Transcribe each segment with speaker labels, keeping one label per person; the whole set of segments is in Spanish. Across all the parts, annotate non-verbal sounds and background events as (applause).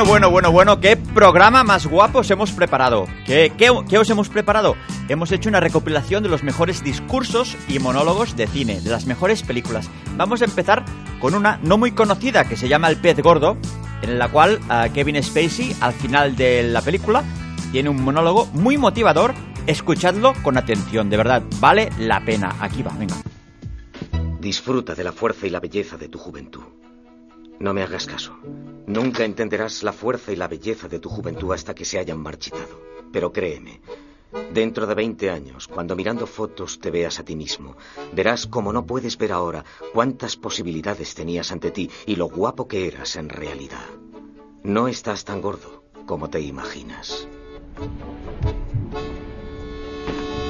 Speaker 1: Bueno, bueno, bueno, bueno, qué programa más guapo os hemos preparado. ¿Qué, qué, qué os hemos preparado? Hemos hecho una recopilación de los mejores discursos y monólogos de cine, de las mejores películas. Vamos a empezar con una no muy conocida que se llama El pez gordo, en la cual ah, Kevin Spacey, al final de la película, tiene un monólogo muy motivador. Escuchadlo con atención, de verdad, vale la pena. Aquí va, venga.
Speaker 2: Disfruta de la fuerza y la belleza de tu juventud. No me hagas caso. Nunca entenderás la fuerza y la belleza de tu juventud hasta que se hayan marchitado. Pero créeme, dentro de 20 años, cuando mirando fotos te veas a ti mismo, verás como no puedes ver ahora cuántas posibilidades tenías ante ti y lo guapo que eras en realidad. No estás tan gordo como te imaginas.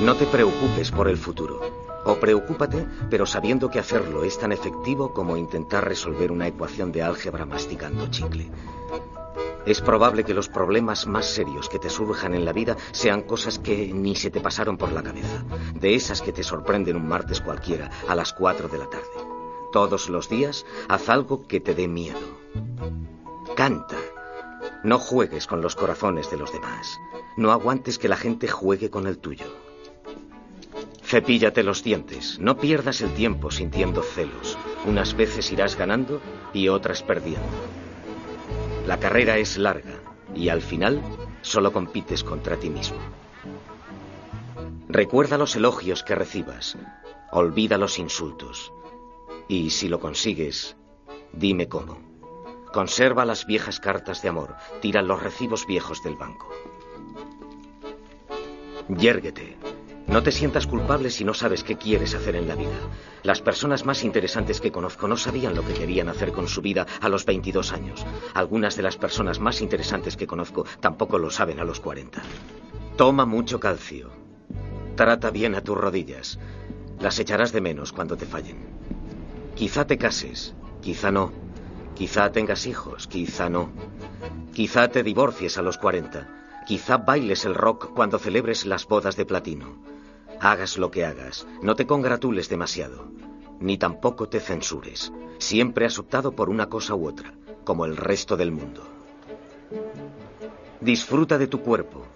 Speaker 2: No te preocupes por el futuro. O preocúpate, pero sabiendo que hacerlo es tan efectivo como intentar resolver una ecuación de álgebra masticando chicle. Es probable que los problemas más serios que te surjan en la vida sean cosas que ni se te pasaron por la cabeza, de esas que te sorprenden un martes cualquiera a las 4 de la tarde. Todos los días haz algo que te dé miedo. Canta. No juegues con los corazones de los demás. No aguantes que la gente juegue con el tuyo. Cepíllate los dientes. No pierdas el tiempo sintiendo celos. Unas veces irás ganando y otras perdiendo. La carrera es larga y al final solo compites contra ti mismo. Recuerda los elogios que recibas. Olvida los insultos. Y si lo consigues, dime cómo. Conserva las viejas cartas de amor. Tira los recibos viejos del banco. Yérguete. No te sientas culpable si no sabes qué quieres hacer en la vida. Las personas más interesantes que conozco no sabían lo que querían hacer con su vida a los 22 años. Algunas de las personas más interesantes que conozco tampoco lo saben a los 40. Toma mucho calcio. Trata bien a tus rodillas. Las echarás de menos cuando te fallen. Quizá te cases, quizá no. Quizá tengas hijos, quizá no. Quizá te divorcies a los 40. Quizá bailes el rock cuando celebres las bodas de platino. Hagas lo que hagas, no te congratules demasiado, ni tampoco te censures. Siempre has optado por una cosa u otra, como el resto del mundo. Disfruta de tu cuerpo.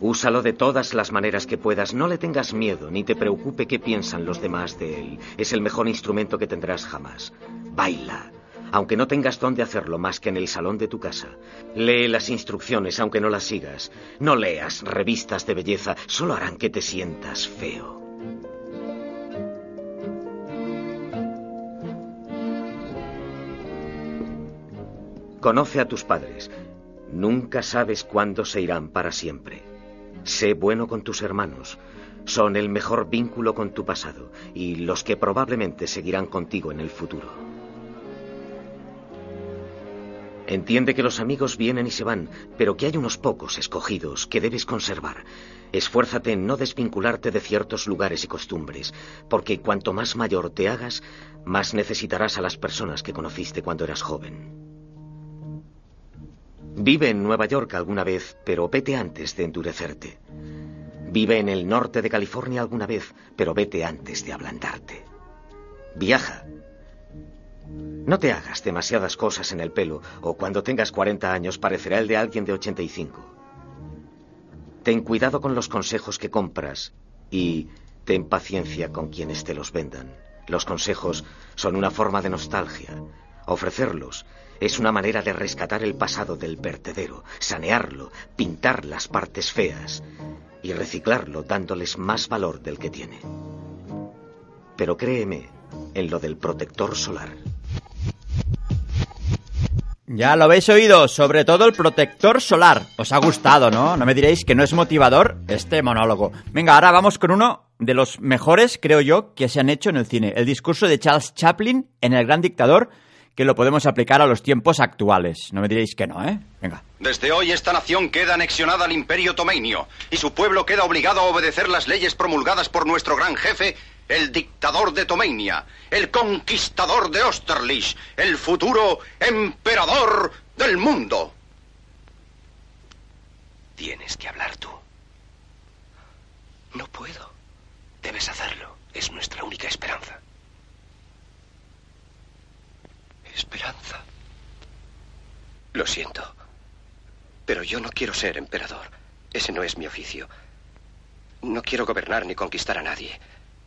Speaker 2: Úsalo de todas las maneras que puedas. No le tengas miedo, ni te preocupe qué piensan los demás de él. Es el mejor instrumento que tendrás jamás. Baila, aunque no tengas dónde hacerlo más que en el salón de tu casa. Lee las instrucciones, aunque no las sigas. No leas revistas de belleza, solo harán que te sientas feo. Conoce a tus padres. Nunca sabes cuándo se irán para siempre. Sé bueno con tus hermanos. Son el mejor vínculo con tu pasado y los que probablemente seguirán contigo en el futuro. Entiende que los amigos vienen y se van, pero que hay unos pocos escogidos que debes conservar. Esfuérzate en no desvincularte de ciertos lugares y costumbres, porque cuanto más mayor te hagas, más necesitarás a las personas que conociste cuando eras joven. Vive en Nueva York alguna vez, pero vete antes de endurecerte. Vive en el norte de California alguna vez, pero vete antes de ablandarte. Viaja, no te hagas demasiadas cosas en el pelo o cuando tengas 40 años parecerá el de alguien de 85. Ten cuidado con los consejos que compras y ten paciencia con quienes te los vendan. Los consejos son una forma de nostalgia. Ofrecerlos es una manera de rescatar el pasado del vertedero, sanearlo, pintar las partes feas y reciclarlo dándoles más valor del que tiene. Pero créeme en lo del protector solar.
Speaker 1: Ya lo habéis oído, sobre todo el protector solar. Os ha gustado, ¿no? No me diréis que no es motivador este monólogo. Venga, ahora vamos con uno de los mejores, creo yo, que se han hecho en el cine. El discurso de Charles Chaplin en El Gran Dictador, que lo podemos aplicar a los tiempos actuales. No me diréis que no, ¿eh? Venga.
Speaker 3: Desde hoy esta nación queda anexionada al imperio tomeinio y su pueblo queda obligado a obedecer las leyes promulgadas por nuestro gran jefe, el dictador de Tomeinia, el conquistador de Osterlich, el futuro emperador del mundo.
Speaker 4: Tienes que hablar tú. No puedo. Debes hacerlo. Es nuestra única esperanza.
Speaker 3: Esperanza. Lo siento. Pero yo no quiero ser emperador. Ese no es mi oficio. No quiero gobernar ni conquistar a nadie,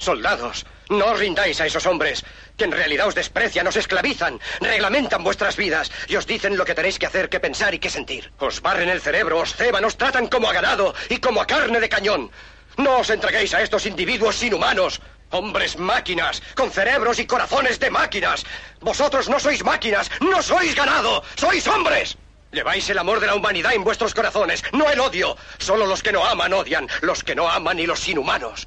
Speaker 3: Soldados, no os rindáis a esos hombres, que en realidad os desprecian, os esclavizan, reglamentan vuestras vidas y os dicen lo que tenéis que hacer, que pensar y que sentir. Os barren el cerebro, os ceban, os tratan como a ganado y como a carne de cañón. No os entreguéis a estos individuos inhumanos. Hombres máquinas, con cerebros y corazones de máquinas. Vosotros no sois máquinas, no sois ganado, sois hombres. Lleváis el amor de la humanidad en vuestros corazones, no el odio. Solo los que no aman odian, los que no aman y los inhumanos.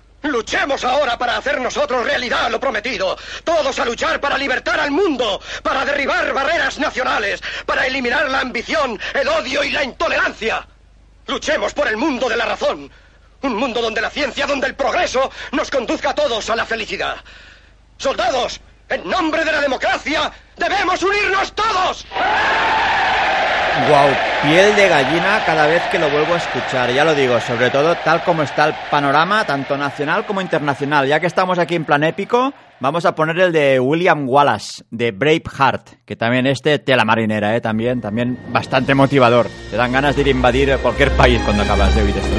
Speaker 3: Luchemos ahora para hacer nosotros realidad lo prometido. Todos a luchar para libertar al mundo, para derribar barreras nacionales, para eliminar la ambición, el odio y la intolerancia. Luchemos por el mundo de la razón. Un mundo donde la ciencia, donde el progreso nos conduzca a todos a la felicidad. Soldados, en nombre de la democracia, debemos unirnos todos.
Speaker 1: Wow, piel de gallina cada vez que lo vuelvo a escuchar, ya lo digo, sobre todo tal como está el panorama, tanto nacional como internacional. Ya que estamos aquí en plan épico, vamos a poner el de William Wallace, de Braveheart, que también este tela marinera, ¿eh? también, también bastante motivador. Te dan ganas de ir a invadir cualquier país cuando acabas de oír esto.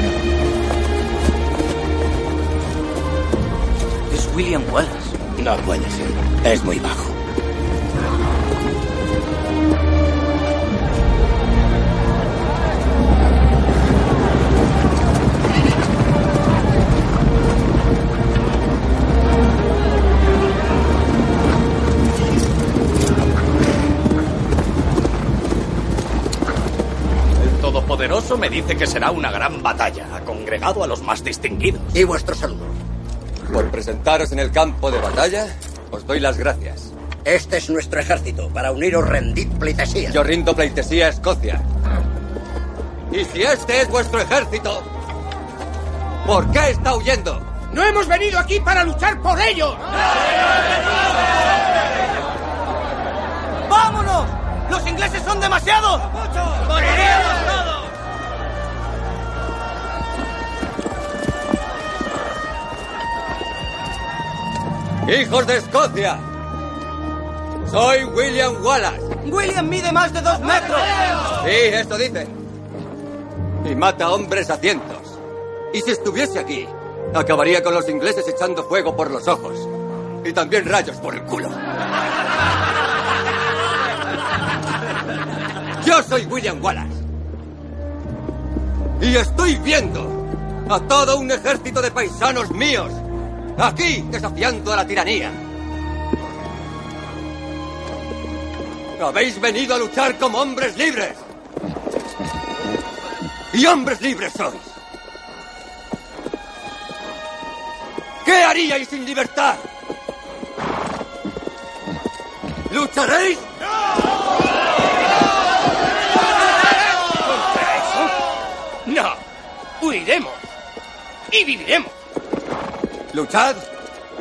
Speaker 4: Es William Wallace.
Speaker 5: No puede ser. Es muy bajo. Me dice que será una gran batalla. Ha congregado a los más distinguidos.
Speaker 6: Y vuestro saludo.
Speaker 7: Por presentaros en el campo de batalla, os doy las gracias.
Speaker 6: Este es nuestro ejército. Para uniros, rendid pleitesía.
Speaker 7: Yo rindo pleitesía a Escocia. Y si este es vuestro ejército, ¿por qué está huyendo?
Speaker 8: ¡No hemos venido aquí para luchar por ellos!
Speaker 9: ¡Vámonos! ¡Los ingleses son demasiados! ¡Moriremos
Speaker 7: ¡Hijos de Escocia! Soy William Wallace.
Speaker 9: William mide más de dos metros.
Speaker 7: Sí, esto dice. Y mata hombres a cientos. Y si estuviese aquí, acabaría con los ingleses echando fuego por los ojos. Y también rayos por el culo. Yo soy William Wallace. Y estoy viendo a todo un ejército de paisanos míos aquí desafiando a la tiranía. Habéis venido a luchar como hombres libres. Y hombres libres sois. ¿Qué haríais sin libertad? ¿Lucharéis?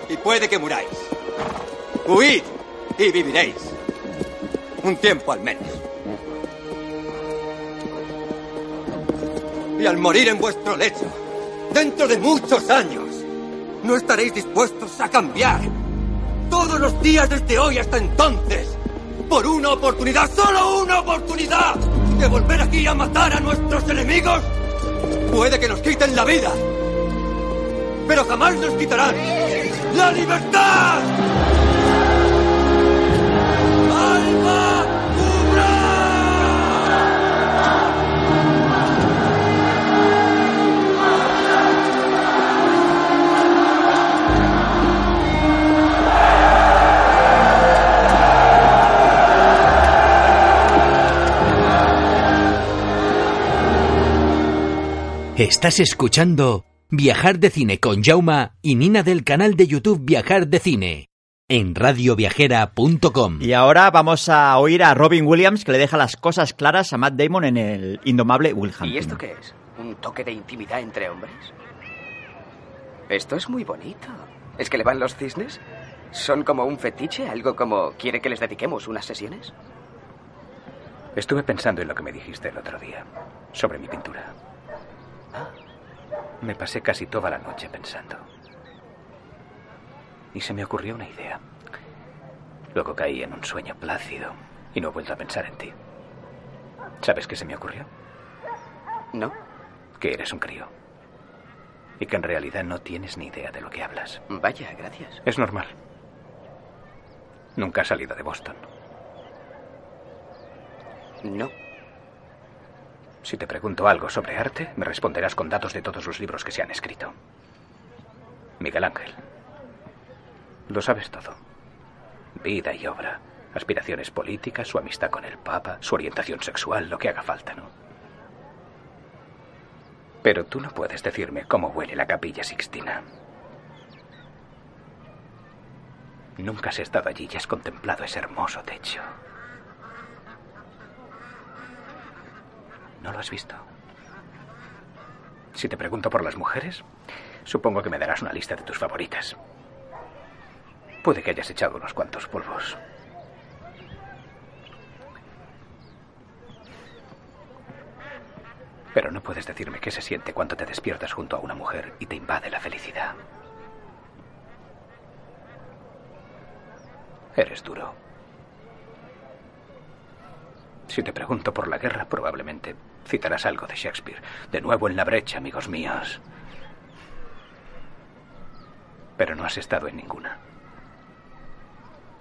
Speaker 7: Y puede que muráis. Huid y viviréis. Un tiempo al menos. Y al morir en vuestro lecho, dentro de muchos años, no estaréis dispuestos a cambiar. Todos los días desde hoy hasta entonces, por una oportunidad, solo una oportunidad, de volver aquí a matar a nuestros enemigos, puede que nos quiten la vida, pero jamás nos quitarán la libertad. ¡Alma
Speaker 10: Estás escuchando Viajar de Cine con Jauma y Nina del canal de YouTube Viajar de Cine en radioviajera.com.
Speaker 1: Y ahora vamos a oír a Robin Williams que le deja las cosas claras a Matt Damon en el indomable Will Hunting.
Speaker 11: ¿Y esto qué es? ¿Un toque de intimidad entre hombres? Esto es muy bonito. ¿Es que le van los cisnes? ¿Son como un fetiche? ¿Algo como quiere que les dediquemos unas sesiones?
Speaker 4: Estuve pensando en lo que me dijiste el otro día, sobre mi pintura. Me pasé casi toda la noche pensando. Y se me ocurrió una idea. Luego caí en un sueño plácido y no he vuelto a pensar en ti. ¿Sabes qué se me ocurrió?
Speaker 11: No.
Speaker 4: Que eres un crío. Y que en realidad no tienes ni idea de lo que hablas.
Speaker 11: Vaya, gracias.
Speaker 4: Es normal. Nunca has salido de Boston.
Speaker 11: No.
Speaker 4: Si te pregunto algo sobre arte, me responderás con datos de todos los libros que se han escrito. Miguel Ángel. Lo sabes todo. Vida y obra, aspiraciones políticas, su amistad con el Papa, su orientación sexual, lo que haga falta, ¿no? Pero tú no puedes decirme cómo huele la capilla Sixtina. Nunca has estado allí y has contemplado ese hermoso techo. ¿No lo has visto? Si te pregunto por las mujeres, supongo que me darás una lista de tus favoritas. Puede que hayas echado unos cuantos polvos. Pero no puedes decirme qué se siente cuando te despiertas junto a una mujer y te invade la felicidad. Eres duro. Si te pregunto por la guerra, probablemente citarás algo de Shakespeare. De nuevo en la brecha, amigos míos. Pero no has estado en ninguna.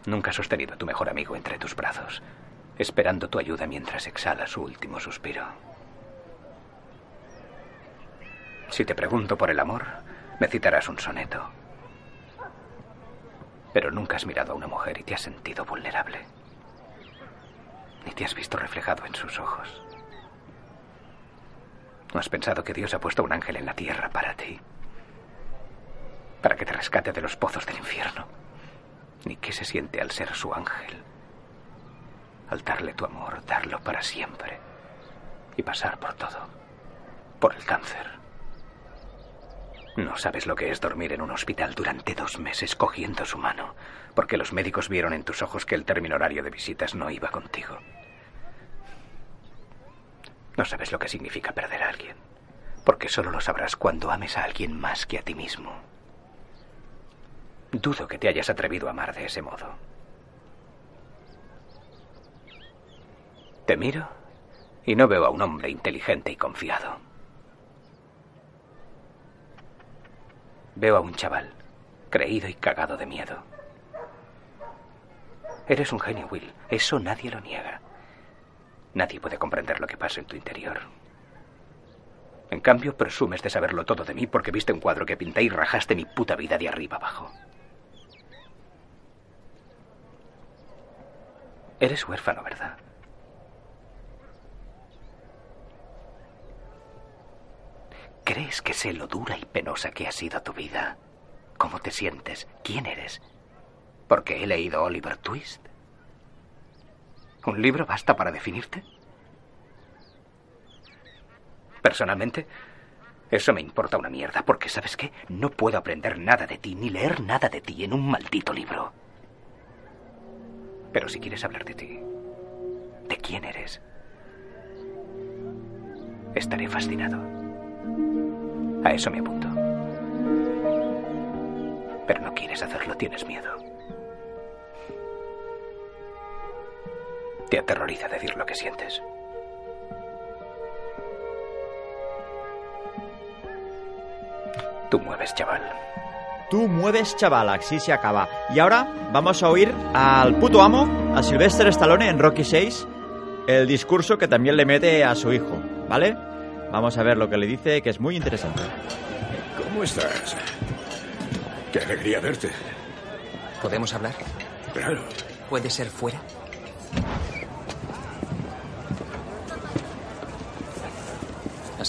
Speaker 4: Nunca has sostenido a tu mejor amigo entre tus brazos, esperando tu ayuda mientras exhala su último suspiro. Si te pregunto por el amor, me citarás un soneto. Pero nunca has mirado a una mujer y te has sentido vulnerable. Ni te has visto reflejado en sus ojos. ¿No has pensado que Dios ha puesto un ángel en la tierra para ti? Para que te rescate de los pozos del infierno. Ni qué se siente al ser su ángel. Al darle tu amor, darlo para siempre. Y pasar por todo. Por el cáncer. No sabes lo que es dormir en un hospital durante dos meses cogiendo su mano, porque los médicos vieron en tus ojos que el término horario de visitas no iba contigo. No sabes lo que significa perder a alguien, porque solo lo sabrás cuando ames a alguien más que a ti mismo. Dudo que te hayas atrevido a amar de ese modo. Te miro y no veo a un hombre inteligente y confiado. Veo a un chaval, creído y cagado de miedo. Eres un genio, Will. Eso nadie lo niega. Nadie puede comprender lo que pasa en tu interior. En cambio, presumes de saberlo todo de mí porque viste un cuadro que pinté y rajaste mi puta vida de arriba abajo. Eres huérfano, ¿verdad? ¿Crees que sé lo dura y penosa que ha sido tu vida? ¿Cómo te sientes? ¿Quién eres? Porque he leído Oliver Twist. ¿Un libro basta para definirte? Personalmente, eso me importa una mierda, porque sabes qué, no puedo aprender nada de ti ni leer nada de ti en un maldito libro. Pero si quieres hablar de ti, de quién eres, estaré fascinado. A eso me apunto. Pero no quieres hacerlo, tienes miedo. Te aterroriza decir lo que sientes. Tú mueves, chaval.
Speaker 1: Tú mueves, chaval, así se acaba. Y ahora vamos a oír al puto amo, a Sylvester Stallone en Rocky 6, el discurso que también le mete a su hijo, ¿vale? Vamos a ver lo que le dice, que es muy interesante.
Speaker 12: ¿Cómo estás? Qué alegría verte.
Speaker 13: ¿Podemos hablar?
Speaker 12: Claro.
Speaker 13: ¿Puede ser fuera?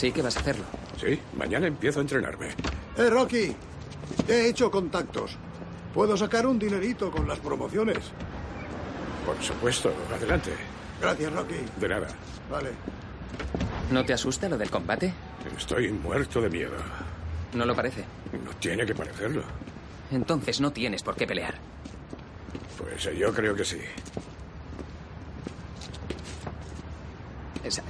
Speaker 13: Así que vas a hacerlo.
Speaker 12: Sí, mañana empiezo a entrenarme.
Speaker 14: Eh, Rocky, he hecho contactos. Puedo sacar un dinerito con las promociones.
Speaker 12: Por supuesto, adelante.
Speaker 14: Gracias, Rocky.
Speaker 12: De nada.
Speaker 14: Vale.
Speaker 13: ¿No te asusta lo del combate?
Speaker 12: Estoy muerto de miedo.
Speaker 13: No lo parece.
Speaker 12: No tiene que parecerlo.
Speaker 13: Entonces no tienes por qué pelear.
Speaker 12: Pues eh, yo creo que sí.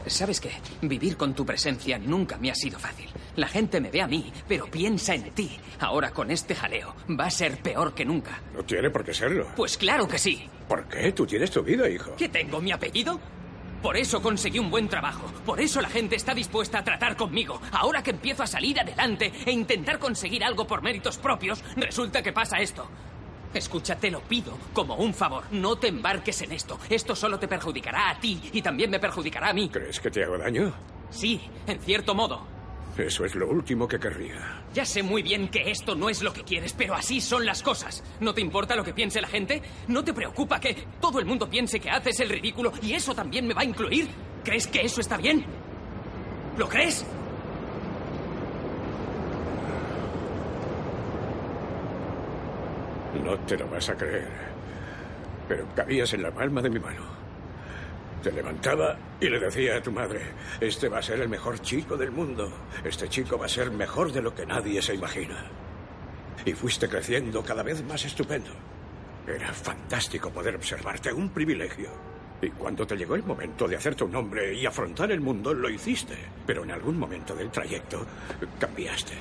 Speaker 13: ¿Sabes qué? Vivir con tu presencia nunca me ha sido fácil. La gente me ve a mí, pero piensa en ti. Ahora con este jaleo va a ser peor que nunca.
Speaker 12: No tiene por qué serlo.
Speaker 13: Pues claro que sí.
Speaker 12: ¿Por qué? Tú tienes tu vida, hijo.
Speaker 13: ¿Qué tengo mi apellido? Por eso conseguí un buen trabajo. Por eso la gente está dispuesta a tratar conmigo. Ahora que empiezo a salir adelante e intentar conseguir algo por méritos propios, resulta que pasa esto. Escucha, te lo pido como un favor. No te embarques en esto. Esto solo te perjudicará a ti y también me perjudicará a mí.
Speaker 12: ¿Crees que te hago daño?
Speaker 13: Sí, en cierto modo.
Speaker 12: Eso es lo último que querría.
Speaker 13: Ya sé muy bien que esto no es lo que quieres, pero así son las cosas. ¿No te importa lo que piense la gente? ¿No te preocupa que todo el mundo piense que haces el ridículo y eso también me va a incluir? ¿Crees que eso está bien? ¿Lo crees?
Speaker 12: No te lo vas a creer. Pero cabías en la palma de mi mano. Te levantaba y le decía a tu madre, este va a ser el mejor chico del mundo. Este chico va a ser mejor de lo que nadie se imagina. Y fuiste creciendo cada vez más estupendo. Era fantástico poder observarte, un privilegio. Y cuando te llegó el momento de hacerte un hombre y afrontar el mundo, lo hiciste. Pero en algún momento del trayecto cambiaste.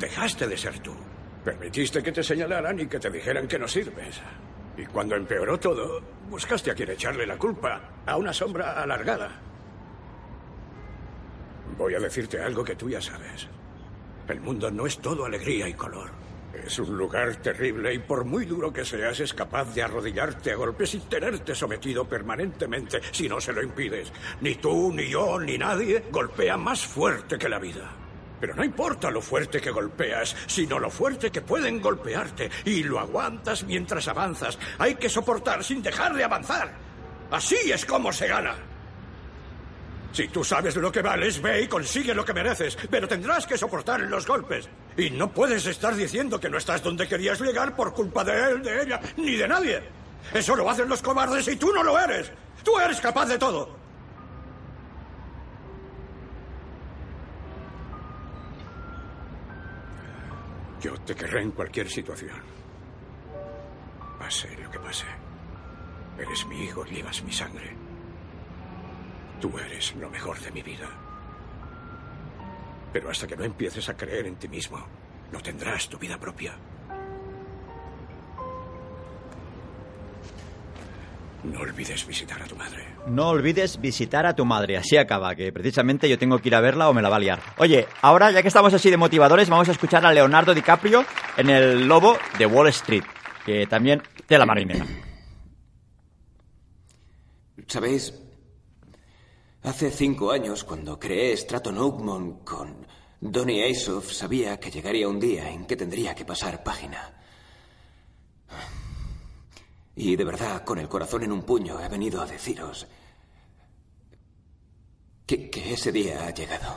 Speaker 12: Dejaste de ser tú. Permitiste que te señalaran y que te dijeran que no sirves. Y cuando empeoró todo, buscaste a quien echarle la culpa, a una sombra alargada. Voy a decirte algo que tú ya sabes. El mundo no es todo alegría y color. Es un lugar terrible y por muy duro que seas es capaz de arrodillarte a golpes y tenerte sometido permanentemente si no se lo impides. Ni tú, ni yo, ni nadie golpea más fuerte que la vida. Pero no importa lo fuerte que golpeas, sino lo fuerte que pueden golpearte. Y lo aguantas mientras avanzas. Hay que soportar sin dejar de avanzar. Así es como se gana. Si tú sabes lo que vales, ve y consigue lo que mereces, pero tendrás que soportar los golpes. Y no puedes estar diciendo que no estás donde querías llegar por culpa de él, de ella, ni de nadie. Eso lo hacen los cobardes y tú no lo eres. Tú eres capaz de todo. Te querré en cualquier situación. Pase lo que pase. Eres mi hijo llevas mi sangre. Tú eres lo mejor de mi vida. Pero hasta que no empieces a creer en ti mismo, no tendrás tu vida propia. No olvides visitar a tu madre.
Speaker 1: No olvides visitar a tu madre. Así acaba, que precisamente yo tengo que ir a verla o me la va a liar. Oye, ahora ya que estamos así de motivadores, vamos a escuchar a Leonardo DiCaprio en El Lobo de Wall Street, que también de la marinera.
Speaker 15: ¿Sabéis? Hace cinco años, cuando creé Stratton Oakmont con Donny Asoff, sabía que llegaría un día en que tendría que pasar página. Y de verdad, con el corazón en un puño, he venido a deciros que, ese día ha llegado.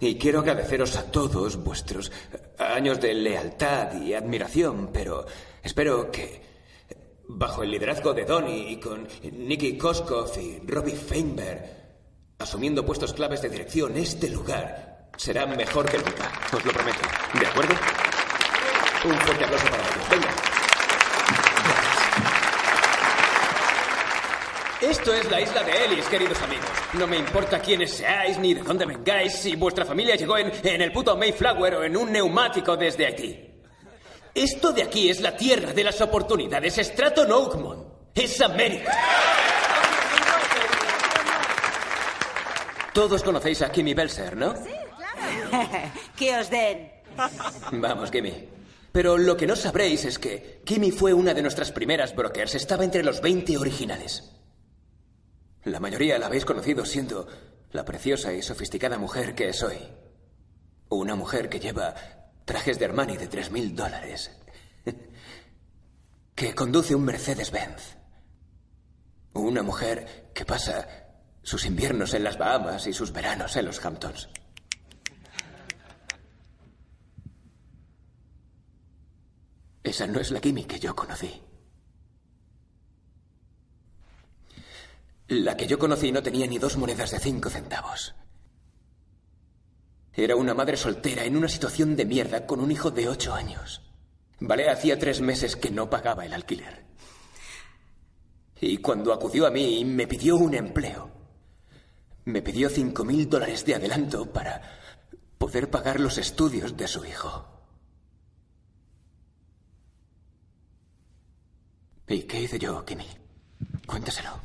Speaker 15: Y quiero agradeceros a todos vuestros años de lealtad y admiración, pero espero que, bajo el liderazgo de Donny y con Nicky Koskov y Robbie Feinberg, asumiendo puestos claves de dirección, este lugar será mejor que nunca. Os lo prometo. ¿De acuerdo? Un fuerte aplauso para ellos. Venga.
Speaker 16: Esto es la isla de Ellis, queridos amigos. No me importa quiénes seáis ni de dónde vengáis, si vuestra familia llegó en, en el puto Mayflower o en un neumático desde Haití. Esto de aquí es la tierra de las oportunidades. Stratton Oakmont. Es América. Todos conocéis a Kimmy Belser, ¿no? (laughs)
Speaker 17: que os den.
Speaker 16: Vamos, Kimmy. Pero lo que no sabréis es que Kimmy fue una de nuestras primeras brokers. Estaba entre los 20 originales. La mayoría la habéis conocido siendo la preciosa y sofisticada mujer que es hoy. Una mujer que lleva trajes de Armani de 3.000 dólares. (laughs) que conduce un Mercedes-Benz. Una mujer que pasa sus inviernos en las Bahamas y sus veranos en los Hamptons. Esa no es la Kimi que yo conocí. La que yo conocí no tenía ni dos monedas de cinco centavos. Era una madre soltera en una situación de mierda con un hijo de ocho años. Vale, hacía tres meses que no pagaba el alquiler. Y cuando acudió a mí me pidió un empleo, me pidió cinco mil dólares de adelanto para poder pagar los estudios de su hijo. ¿Y qué hice yo, Kimmy? Cuéntaselo.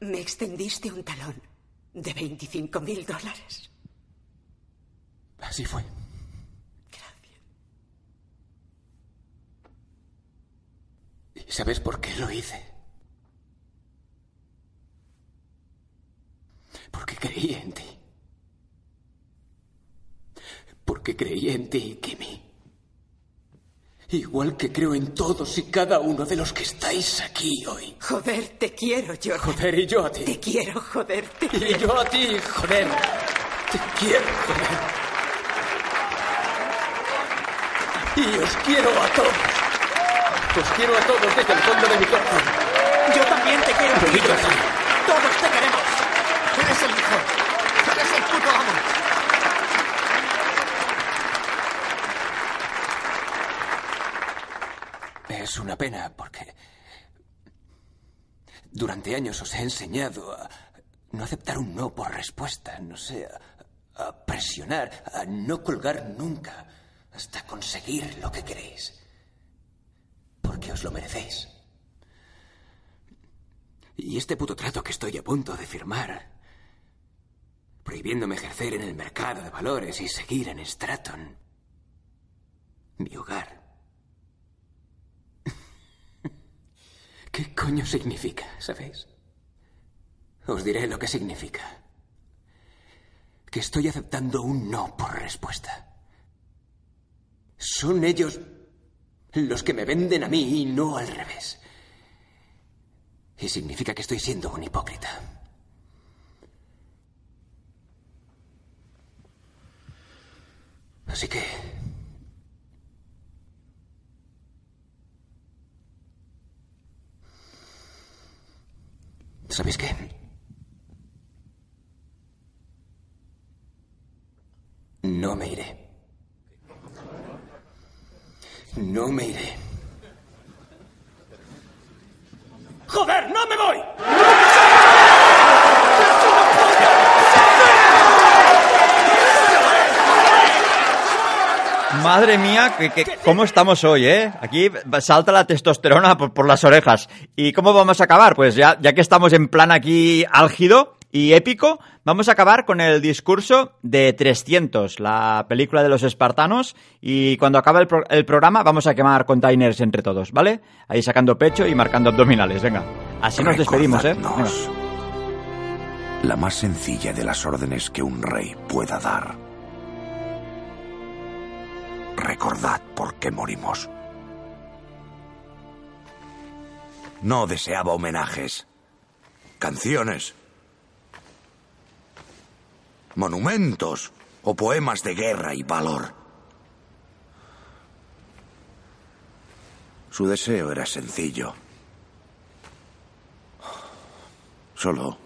Speaker 17: Me extendiste un talón de 25 mil dólares.
Speaker 16: Así fue. ¿Y sabes por qué lo hice? Porque creí en ti. Porque creí en ti, Kimmy. Igual que creo en todos y cada uno de los que estáis aquí hoy.
Speaker 17: Joder, te quiero, Jordan.
Speaker 16: Joder, y yo a ti.
Speaker 17: Te quiero, joder, te
Speaker 16: Y
Speaker 17: quiero.
Speaker 16: yo a ti, joder. Te quiero, joder. Y os quiero a todos. Os quiero a todos desde el fondo de mi corazón.
Speaker 9: Yo también te quiero. Todos te queremos. Eres el mejor. Eres el puto amo.
Speaker 16: Es una pena porque durante años os he enseñado a no aceptar un no por respuesta, no sé, a, a presionar, a no colgar nunca hasta conseguir lo que queréis. Porque os lo merecéis. Y este puto trato que estoy a punto de firmar, prohibiéndome ejercer en el mercado de valores y seguir en Stratton, mi hogar. ¿Qué coño significa, sabéis? Os diré lo que significa. Que estoy aceptando un no por respuesta. Son ellos Los que me venden a mí y no al revés. Y significa que estoy siendo un hipócrita. Así que... ¿Sabéis qué? No me iré. No me iré.
Speaker 9: ¡Joder, no me voy!
Speaker 1: Madre mía, que, que- ¿cómo estamos hoy, eh? Aquí salta la testosterona por, por las orejas. ¿Y cómo vamos a acabar? Pues ya, ya que estamos en plan aquí álgido y épico, vamos a acabar con el discurso de 300, la película de los espartanos. Y cuando acabe el, pro- el programa, vamos a quemar containers entre todos, ¿vale? Ahí sacando pecho y marcando abdominales, venga. Así nos despedimos, ¿eh? Venga.
Speaker 18: La más sencilla de las órdenes que un rey pueda dar. Recordad por qué morimos. No deseaba homenajes, canciones, monumentos o poemas de guerra y valor. Su deseo era sencillo. Solo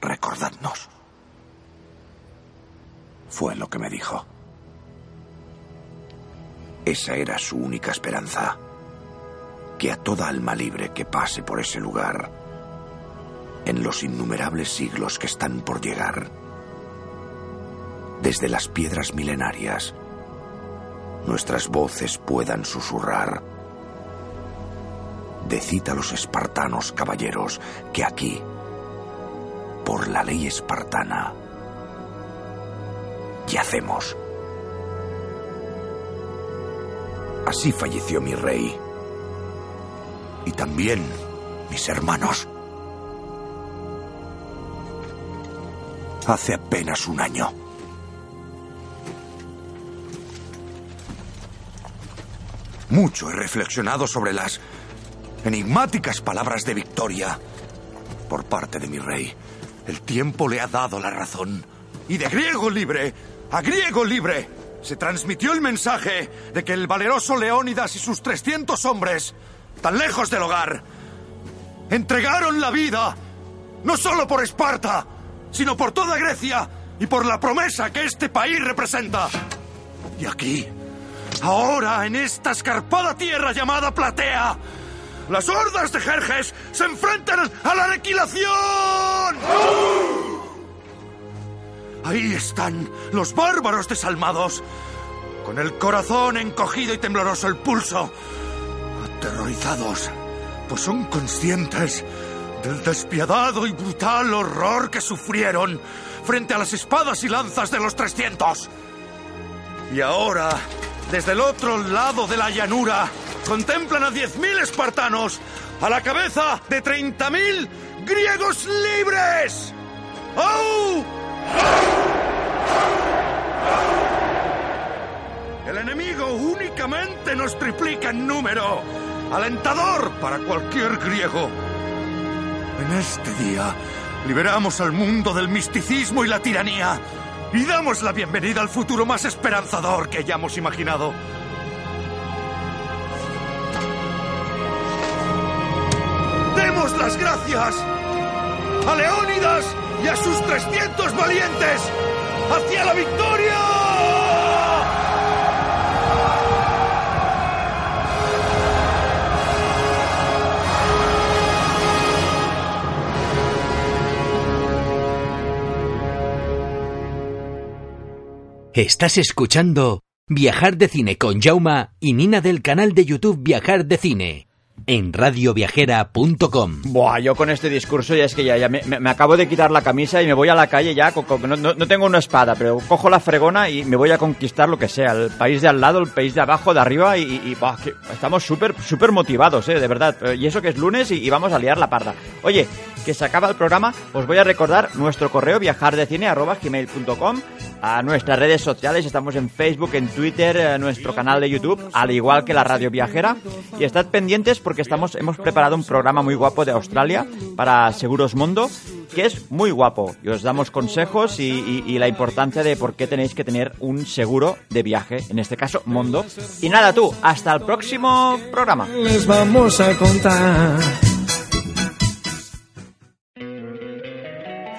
Speaker 18: recordadnos. Fue lo que me dijo. Esa era su única esperanza. Que a toda alma libre que pase por ese lugar, en los innumerables siglos que están por llegar, desde las piedras milenarias, nuestras voces puedan susurrar. Decid a los espartanos caballeros que aquí, por la ley espartana, yacemos. Así falleció mi rey. Y también mis hermanos. Hace apenas un año. Mucho he reflexionado sobre las enigmáticas palabras de victoria por parte de mi rey. El tiempo le ha dado la razón. Y de griego libre a griego libre se transmitió el mensaje de que el valeroso Leónidas y sus 300 hombres, tan lejos del hogar, entregaron la vida no solo por Esparta, sino por toda Grecia y por la promesa que este país representa. Y aquí, ahora, en esta escarpada tierra llamada Platea, las hordas de Jerjes se enfrentan a la aniquilación. Ahí están los bárbaros desalmados, con el corazón encogido y tembloroso el pulso, aterrorizados, pues son conscientes del despiadado y brutal horror que sufrieron frente a las espadas y lanzas de los 300. Y ahora, desde el otro lado de la llanura, contemplan a 10.000 espartanos a la cabeza de 30.000 griegos libres. ¡Au! El enemigo únicamente nos triplica en número. Alentador para cualquier griego. En este día liberamos al mundo del misticismo y la tiranía y damos la bienvenida al futuro más esperanzador que hayamos imaginado. Demos las gracias a Leónidas y a sus 300 valientes hacia la victoria.
Speaker 10: Estás escuchando Viajar de Cine con Jauma y Nina del canal de YouTube Viajar de Cine en radioviajera.com.
Speaker 1: Buah, yo con este discurso ya es que ya, ya me, me- acabo de quitar la camisa y me voy a la calle ya. con- no, no- tengo una espada, pero cojo la fregona y me voy a conquistar lo que sea. El país de al lado, el país de abajo, de arriba y, y- que estamos súper súper motivados, eh, de verdad. Eh, Y eso que es lunes y vamos a liar la parda. Oye, que se acaba el programa, os voy a recordar nuestro correo viajardecine.gmail.com a nuestras redes sociales, estamos en Facebook, en Twitter, en nuestro canal de YouTube, al igual que la radio viajera. Y estad pendientes porque estamos, hemos preparado un programa muy guapo de Australia para Seguros Mundo, que es muy guapo. Y os damos consejos y, y- y la importancia de por qué tenéis que tener un seguro de viaje, en este caso Mundo. Y nada, tú, hasta el próximo programa.
Speaker 19: Les vamos a contar.